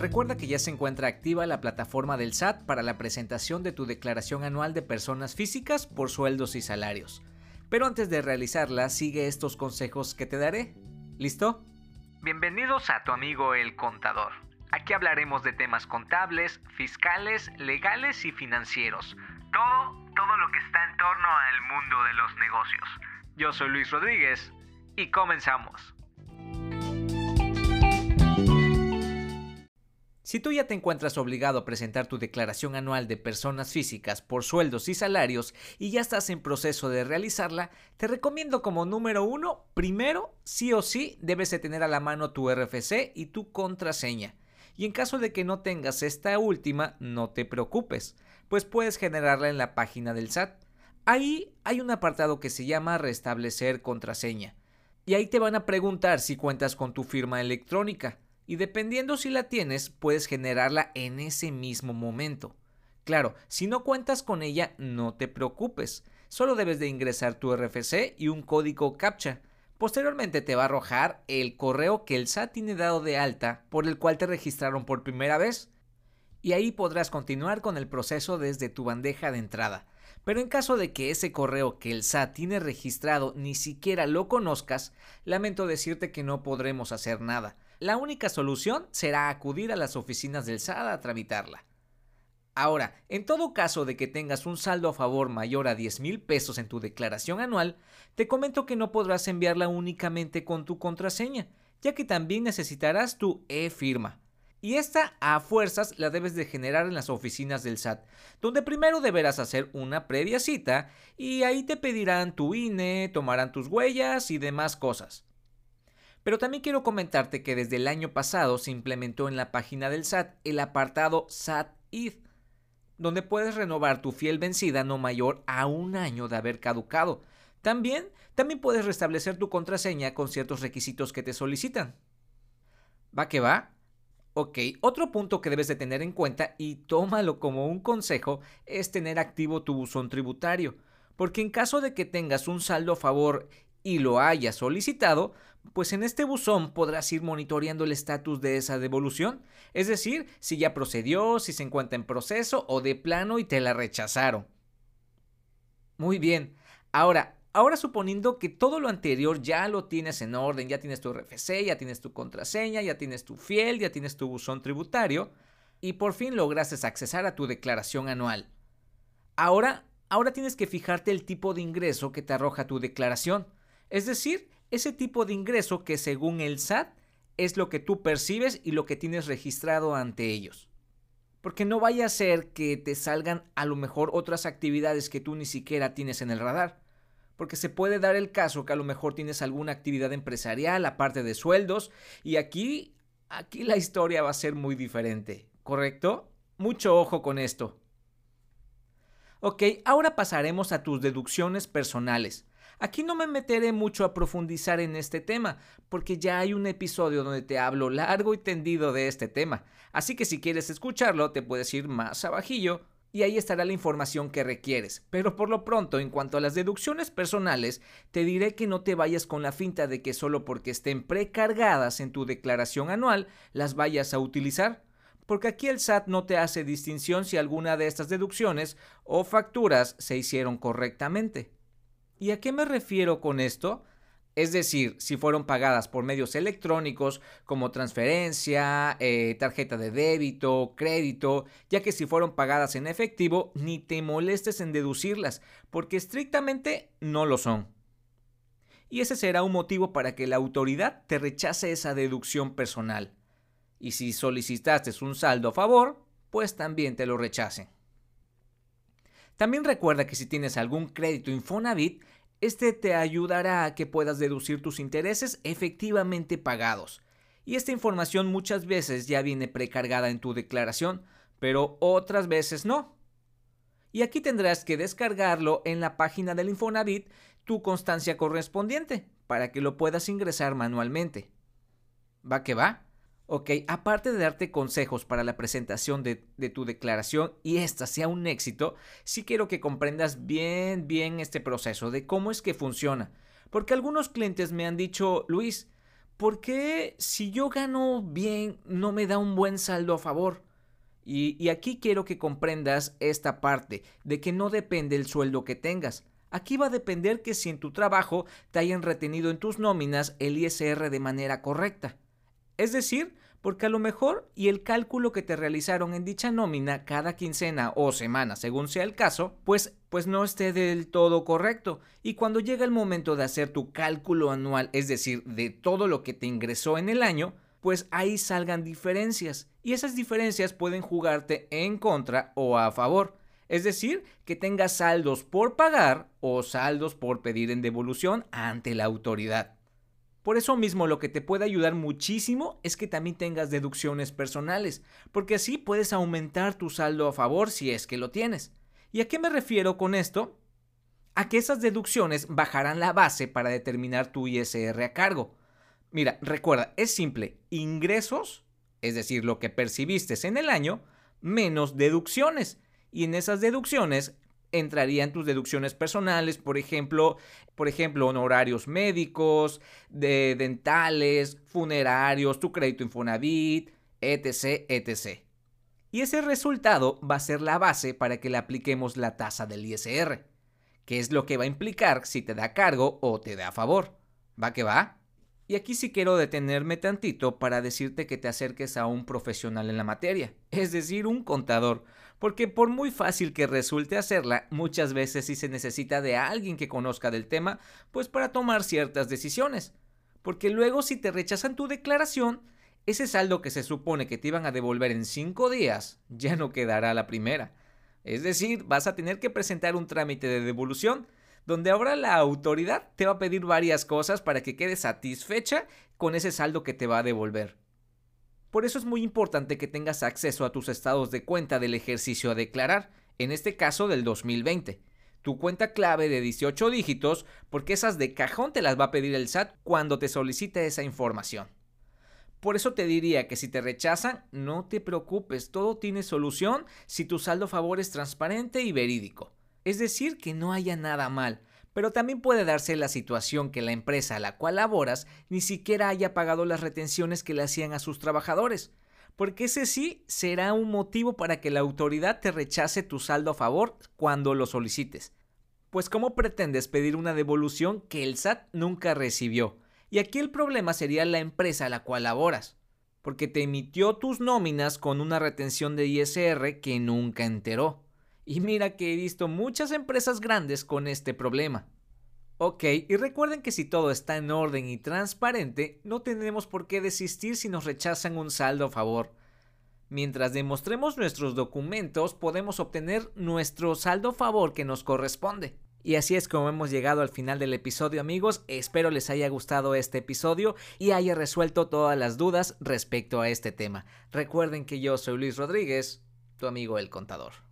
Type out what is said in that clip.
Recuerda que ya se encuentra activa la plataforma del SAT para la presentación de tu declaración anual de personas físicas por sueldos y salarios. Pero antes de realizarla, sigue estos consejos que te daré. ¿Listo? Bienvenidos a tu amigo el contador. Aquí hablaremos de temas contables, fiscales, legales y financieros. Todo, todo lo que está en torno al mundo de los negocios. Yo soy Luis Rodríguez y comenzamos. Si tú ya te encuentras obligado a presentar tu declaración anual de personas físicas por sueldos y salarios y ya estás en proceso de realizarla, te recomiendo como número uno, primero, sí o sí, debes de tener a la mano tu RFC y tu contraseña. Y en caso de que no tengas esta última, no te preocupes, pues puedes generarla en la página del SAT. Ahí hay un apartado que se llama restablecer contraseña. Y ahí te van a preguntar si cuentas con tu firma electrónica y dependiendo si la tienes, puedes generarla en ese mismo momento. Claro, si no cuentas con ella, no te preocupes. Solo debes de ingresar tu RFC y un código CAPTCHA. Posteriormente te va a arrojar el correo que el SAT tiene dado de alta por el cual te registraron por primera vez. Y ahí podrás continuar con el proceso desde tu bandeja de entrada. Pero en caso de que ese correo que el SAT tiene registrado ni siquiera lo conozcas, lamento decirte que no podremos hacer nada la única solución será acudir a las oficinas del SAT a tramitarla. Ahora, en todo caso de que tengas un saldo a favor mayor a 10 mil pesos en tu declaración anual, te comento que no podrás enviarla únicamente con tu contraseña, ya que también necesitarás tu e-firma. Y esta a fuerzas la debes de generar en las oficinas del SAT, donde primero deberás hacer una previa cita y ahí te pedirán tu INE, tomarán tus huellas y demás cosas. Pero también quiero comentarte que desde el año pasado se implementó en la página del SAT el apartado SAT ID, donde puedes renovar tu fiel vencida no mayor a un año de haber caducado. También, también puedes restablecer tu contraseña con ciertos requisitos que te solicitan. ¿Va que va? Ok, otro punto que debes de tener en cuenta y tómalo como un consejo es tener activo tu buzón tributario, porque en caso de que tengas un saldo a favor y lo hayas solicitado, pues en este buzón podrás ir monitoreando el estatus de esa devolución, es decir, si ya procedió, si se encuentra en proceso o de plano y te la rechazaron. Muy bien, ahora, ahora suponiendo que todo lo anterior ya lo tienes en orden, ya tienes tu RFC, ya tienes tu contraseña, ya tienes tu fiel, ya tienes tu buzón tributario y por fin lograste accesar a tu declaración anual. Ahora, ahora tienes que fijarte el tipo de ingreso que te arroja tu declaración, es decir, ese tipo de ingreso que según el SAT es lo que tú percibes y lo que tienes registrado ante ellos. Porque no vaya a ser que te salgan a lo mejor otras actividades que tú ni siquiera tienes en el radar. Porque se puede dar el caso que a lo mejor tienes alguna actividad empresarial aparte de sueldos y aquí aquí la historia va a ser muy diferente, ¿correcto? Mucho ojo con esto. Ok, ahora pasaremos a tus deducciones personales. Aquí no me meteré mucho a profundizar en este tema, porque ya hay un episodio donde te hablo largo y tendido de este tema, así que si quieres escucharlo te puedes ir más abajillo y ahí estará la información que requieres. Pero por lo pronto, en cuanto a las deducciones personales, te diré que no te vayas con la finta de que solo porque estén precargadas en tu declaración anual las vayas a utilizar porque aquí el SAT no te hace distinción si alguna de estas deducciones o facturas se hicieron correctamente. ¿Y a qué me refiero con esto? Es decir, si fueron pagadas por medios electrónicos como transferencia, eh, tarjeta de débito, crédito, ya que si fueron pagadas en efectivo, ni te molestes en deducirlas, porque estrictamente no lo son. Y ese será un motivo para que la autoridad te rechace esa deducción personal. Y si solicitaste un saldo a favor, pues también te lo rechacen. También recuerda que si tienes algún crédito Infonavit, este te ayudará a que puedas deducir tus intereses efectivamente pagados. Y esta información muchas veces ya viene precargada en tu declaración, pero otras veces no. Y aquí tendrás que descargarlo en la página del Infonavit tu constancia correspondiente para que lo puedas ingresar manualmente. ¿Va que va? Ok, aparte de darte consejos para la presentación de, tu declaración y esta sea un éxito, sí quiero que comprendas bien, bien este proceso de cómo es que funciona. Porque algunos clientes me han dicho, Luis, ¿por qué si yo gano bien no me da un buen saldo a favor? Y, y, aquí quiero que comprendas esta parte de que no depende el sueldo que tengas. Aquí va a depender que si en tu trabajo te hayan retenido en tus nóminas el ISR de manera correcta. Es decir, porque a lo mejor y el cálculo que te realizaron en dicha nómina cada quincena o semana, según sea el caso, pues pues no esté del todo correcto. Y cuando llega el momento de hacer tu cálculo anual, es decir, de todo lo que te ingresó en el año, pues ahí salgan diferencias. Y esas diferencias pueden jugarte en contra o a favor. Es decir, que tengas saldos por pagar o saldos por pedir en devolución ante la autoridad. Por eso mismo lo que te puede ayudar muchísimo es que también tengas deducciones personales, porque así puedes aumentar tu saldo a favor si es que lo tienes. ¿Y a qué me refiero con esto? A que esas deducciones bajarán la base para determinar tu ISR a cargo. Mira, recuerda, es simple, ingresos, es decir, lo que percibiste en el año, menos deducciones. Y en esas deducciones entrarían tus deducciones personales, por ejemplo, por ejemplo, honorarios médicos, de dentales, funerarios, tu crédito Infonavit, etc, etc. Y ese resultado va a ser la base para que le apliquemos la tasa del ISR, que es lo que va a implicar si te da cargo o te da favor. ¿Va que va? Y aquí sí quiero detenerme tantito para decirte que te acerques a un profesional en la materia, es decir, un contador, porque por muy fácil que resulte hacerla, muchas veces sí se necesita de alguien que conozca del tema, pues para tomar ciertas decisiones. Porque luego si te rechazan tu declaración, ese saldo que se supone que te iban a devolver en cinco días ya no quedará la primera. Es decir, vas a tener que presentar un trámite de devolución donde ahora la autoridad te va a pedir varias cosas para que quedes satisfecha con ese saldo que te va a devolver. Por eso es muy importante que tengas acceso a tus estados de cuenta del ejercicio a declarar, en este caso del 2020. Tu cuenta clave de 18 dígitos, porque esas de cajón te las va a pedir el SAT cuando te solicite esa información. Por eso te diría que si te rechazan, no te preocupes, todo tiene solución si tu saldo favor es transparente y verídico. Es decir, que no haya nada mal, pero también puede darse la situación que la empresa a la cual laboras ni siquiera haya pagado las retenciones que le hacían a sus trabajadores, porque ese sí será un motivo para que la autoridad te rechace tu saldo a favor cuando lo solicites. Pues ¿cómo pretendes pedir una devolución que el SAT nunca recibió? Y aquí el problema sería la empresa a la cual laboras, porque te emitió tus nóminas con una retención de ISR que nunca enteró. Y mira que he visto muchas empresas grandes con este problema. Ok, y recuerden que si todo está en orden y transparente, no tenemos por qué desistir si nos rechazan un saldo a favor. Mientras demostremos nuestros documentos, podemos obtener nuestro saldo a favor que nos corresponde. Y así es como hemos llegado al final del episodio amigos, espero les haya gustado este episodio y haya resuelto todas las dudas respecto a este tema. Recuerden que yo soy Luis Rodríguez, tu amigo el contador.